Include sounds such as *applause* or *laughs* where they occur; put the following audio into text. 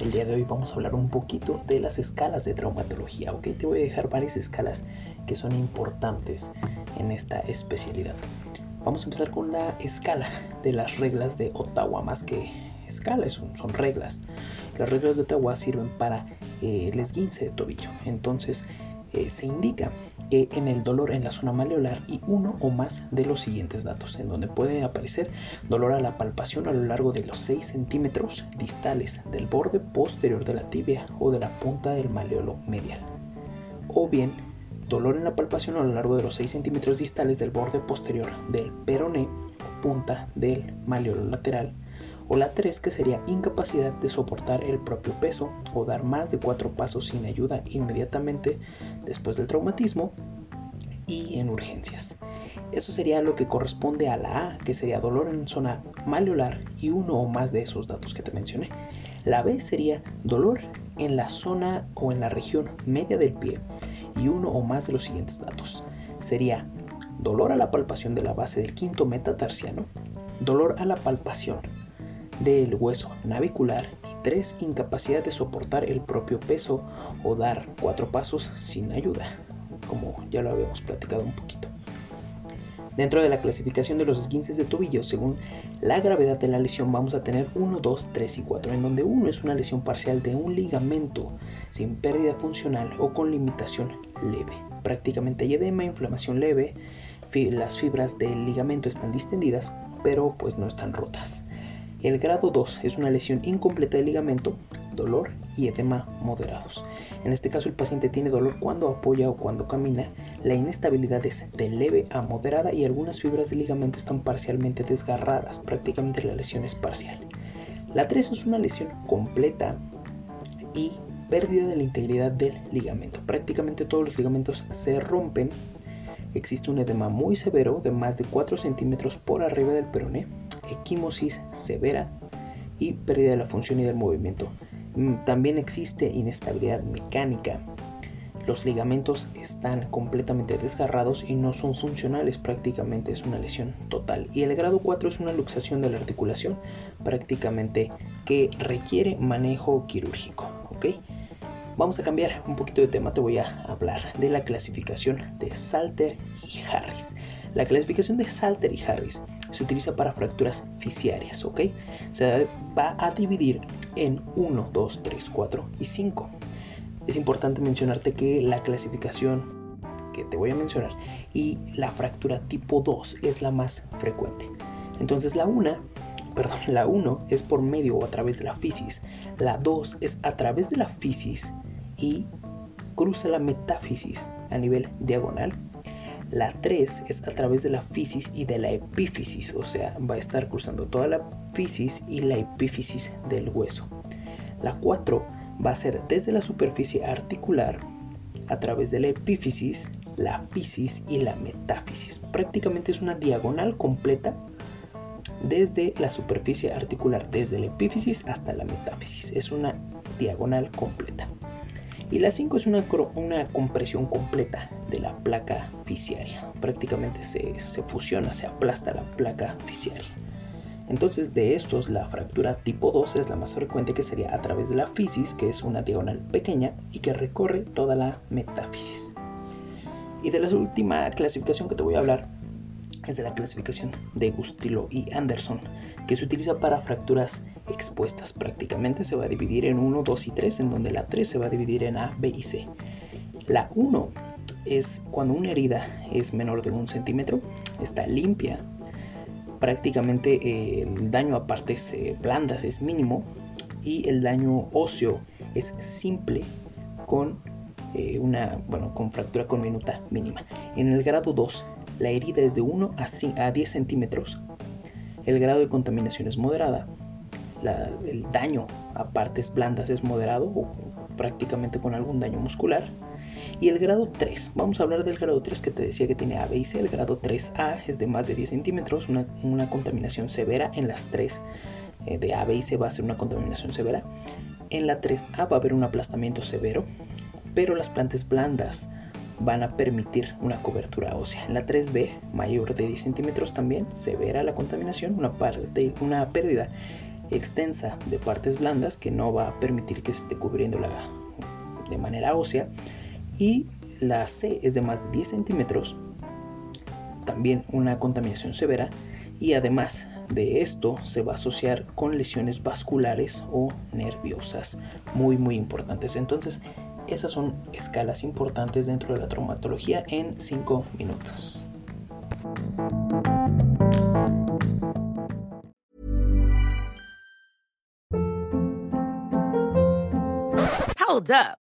El día de hoy vamos a hablar un poquito de las escalas de traumatología, ¿ok? Te voy a dejar varias escalas que son importantes en esta especialidad. Vamos a empezar con la escala de las reglas de Ottawa, más que escala, son, son reglas. Las reglas de Ottawa sirven para eh, el esguince de tobillo. Entonces, eh, se indica en el dolor en la zona maleolar y uno o más de los siguientes datos, en donde puede aparecer dolor a la palpación a lo largo de los 6 centímetros distales del borde posterior de la tibia o de la punta del maleolo medial, o bien dolor en la palpación a lo largo de los 6 centímetros distales del borde posterior del peroné o punta del maleolo lateral o la 3 que sería incapacidad de soportar el propio peso o dar más de 4 pasos sin ayuda inmediatamente después del traumatismo y en urgencias. Eso sería lo que corresponde a la A, que sería dolor en zona maleolar y uno o más de esos datos que te mencioné. La B sería dolor en la zona o en la región media del pie y uno o más de los siguientes datos. Sería dolor a la palpación de la base del quinto metatarsiano, dolor a la palpación del hueso navicular y 3. Incapacidad de soportar el propio peso o dar cuatro pasos sin ayuda, como ya lo habíamos platicado un poquito. Dentro de la clasificación de los esguinces de tobillo, según la gravedad de la lesión, vamos a tener 1, 2, 3 y 4, en donde 1 es una lesión parcial de un ligamento sin pérdida funcional o con limitación leve. Prácticamente hay edema, inflamación leve, las fibras del ligamento están distendidas, pero pues no están rotas. El grado 2 es una lesión incompleta del ligamento, dolor y edema moderados. En este caso el paciente tiene dolor cuando apoya o cuando camina, la inestabilidad es de leve a moderada y algunas fibras del ligamento están parcialmente desgarradas, prácticamente la lesión es parcial. La 3 es una lesión completa y pérdida de la integridad del ligamento. Prácticamente todos los ligamentos se rompen. Existe un edema muy severo de más de 4 centímetros por arriba del peroné equimosis severa y pérdida de la función y del movimiento. Mm, también existe inestabilidad mecánica. Los ligamentos están completamente desgarrados y no son funcionales, prácticamente es una lesión total. Y el grado 4 es una luxación de la articulación, prácticamente que requiere manejo quirúrgico. ¿ok? Vamos a cambiar un poquito de tema, te voy a hablar de la clasificación de Salter y Harris. La clasificación de Salter y Harris se utiliza para fracturas fisiarias, ¿ok? Se va a dividir en 1, 2, 3, 4 y 5. Es importante mencionarte que la clasificación que te voy a mencionar y la fractura tipo 2 es la más frecuente. Entonces la 1 *laughs* perdón, la 1 es por medio o a través de la fisis, la 2 es a través de la fisis y cruza la metáfisis a nivel diagonal. La 3 es a través de la fisis y de la epífisis, o sea, va a estar cruzando toda la fisis y la epífisis del hueso. La 4 va a ser desde la superficie articular a través de la epífisis, la fisis y la metáfisis. Prácticamente es una diagonal completa desde la superficie articular, desde la epífisis hasta la metáfisis. Es una diagonal completa. Y la 5 es una, una, compresión completa de la placa fisiaria. Prácticamente se, se fusiona, se aplasta la placa fisiaria. Entonces de estos la fractura tipo 2 es la más frecuente que sería a través de la fisis, que es una diagonal pequeña y que recorre toda la metáfisis. Y de la última clasificación que te voy a hablar es de la clasificación de Gustilo y Anderson, que se utiliza para fracturas expuestas. Prácticamente se va a dividir en 1, 2 y 3, en donde la 3 se va a dividir en A, B y C. La 1 es cuando una herida es menor de un centímetro, está limpia, prácticamente el daño a partes blandas es mínimo y el daño óseo es simple con eh, una bueno con fractura con minuta mínima. En el grado 2 la herida es de 1 a, 10 centímetros. El grado de contaminación es moderada. el daño a partes blandas es moderado o prácticamente con algún daño muscular y el grado 3, vamos a hablar del grado 3 que te decía que tiene A, y C. El grado 3A es de más de 10 centímetros, una, contaminación severa. En las 3 eh, de A, B y C va a ser una contaminación severa. En la 3A va a haber un aplastamiento severo, pero las plantas blandas van a permitir una cobertura ósea. En la 3B, mayor de 10 centímetros también, severa la contaminación, una, parte, una pérdida extensa de partes blandas que no va a permitir que se esté cubriendo la, de manera ósea y la C es de más de 10 centímetros, también una contaminación severa y además de esto se va a asociar con lesiones vasculares o nerviosas muy muy importantes. Entonces esas son escalas importantes dentro de la traumatología en 5 minutos. Hold up.